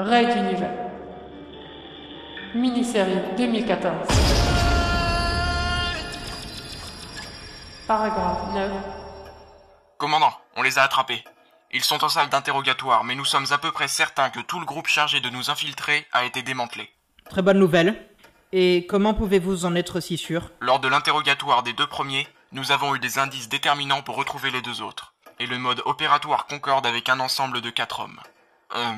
Raid d'univers. Mini-série 2014. Paragraphe 9. Commandant, on les a attrapés. Ils sont en salle d'interrogatoire, mais nous sommes à peu près certains que tout le groupe chargé de nous infiltrer a été démantelé. Très bonne nouvelle. Et comment pouvez-vous en être si sûr? Lors de l'interrogatoire des deux premiers, nous avons eu des indices déterminants pour retrouver les deux autres. Et le mode opératoire concorde avec un ensemble de quatre hommes. Euh,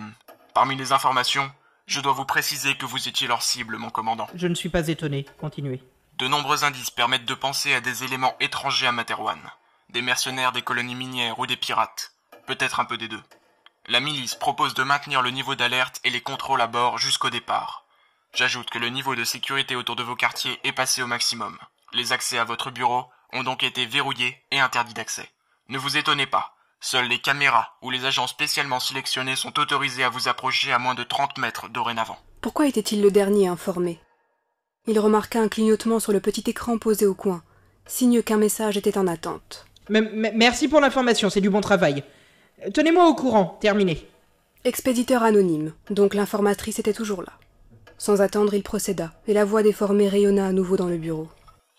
parmi les informations, je dois vous préciser que vous étiez leur cible, mon commandant. Je ne suis pas étonné. Continuez. De nombreux indices permettent de penser à des éléments étrangers à Materwan. Des mercenaires des colonies minières ou des pirates. Peut-être un peu des deux. La milice propose de maintenir le niveau d'alerte et les contrôles à bord jusqu'au départ. J'ajoute que le niveau de sécurité autour de vos quartiers est passé au maximum. Les accès à votre bureau ont donc été verrouillés et interdits d'accès. Ne vous étonnez pas, seules les caméras ou les agents spécialement sélectionnés sont autorisés à vous approcher à moins de 30 mètres dorénavant. Pourquoi était-il le dernier informé? Il remarqua un clignotement sur le petit écran posé au coin, signe qu'un message était en attente. M- m- merci pour l'information, c'est du bon travail. Tenez-moi au courant, terminé. Expéditeur anonyme, donc l'informatrice était toujours là. Sans attendre, il procéda, et la voix déformée rayonna à nouveau dans le bureau.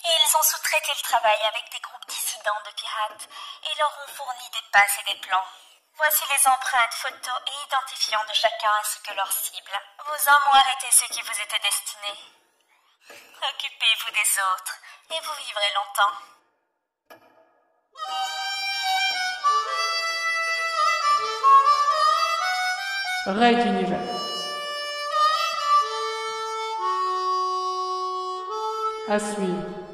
Ils ont sous-traité le travail avec des groupes dissidents de pirates et leur ont fourni des passes et des plans. Voici les empreintes, photos et identifiants de chacun ainsi que leur cible. Vos hommes ont arrêté ceux qui vous étaient destinés. Occupez-vous des autres et vous vivrez longtemps. Raid d'univers. À suivre.